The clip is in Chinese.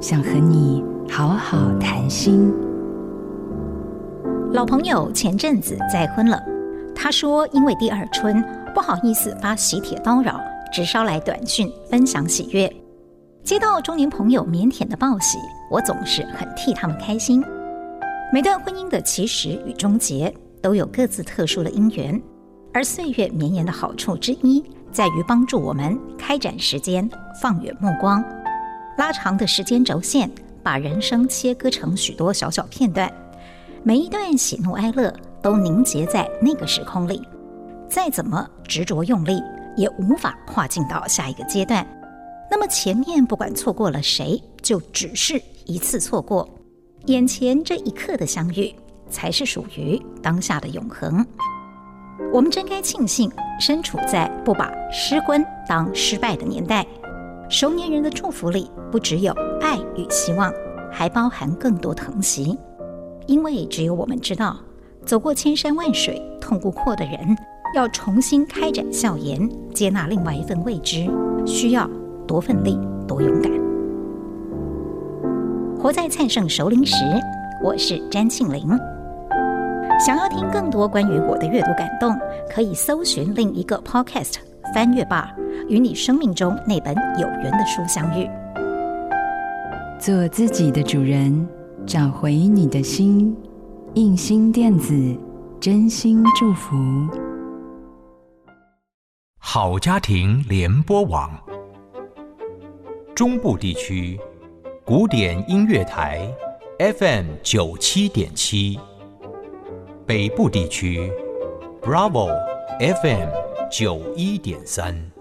想和你好好谈心。老朋友前阵子再婚了，他说因为第二春不好意思发喜帖叨扰，只捎来短讯分享喜悦。接到中年朋友腼腆的报喜，我总是很替他们开心。每段婚姻的起始与终结都有各自特殊的因缘，而岁月绵延的好处之一，在于帮助我们开展时间，放远目光，拉长的时间轴线，把人生切割成许多小小片段，每一段喜怒哀乐都凝结在那个时空里，再怎么执着用力，也无法跨进到下一个阶段。那么前面不管错过了谁，就只是一次错过，眼前这一刻的相遇，才是属于当下的永恒。我们真该庆幸身处在不把失婚当失败的年代。熟年人的祝福里，不只有爱与希望，还包含更多疼惜。因为只有我们知道，走过千山万水、痛过阔的人，要重新开展笑颜，接纳另外一份未知，需要。多奋力，多勇敢。活在灿盛熟龄时，我是詹庆玲。想要听更多关于我的阅读感动，可以搜寻另一个 Podcast《翻阅吧》，与你生命中那本有缘的书相遇。做自己的主人，找回你的心。印心电子，真心祝福。好家庭联播网。中部地区古典音乐台 FM 九七点七，北部地区 Bravo FM 九一点三。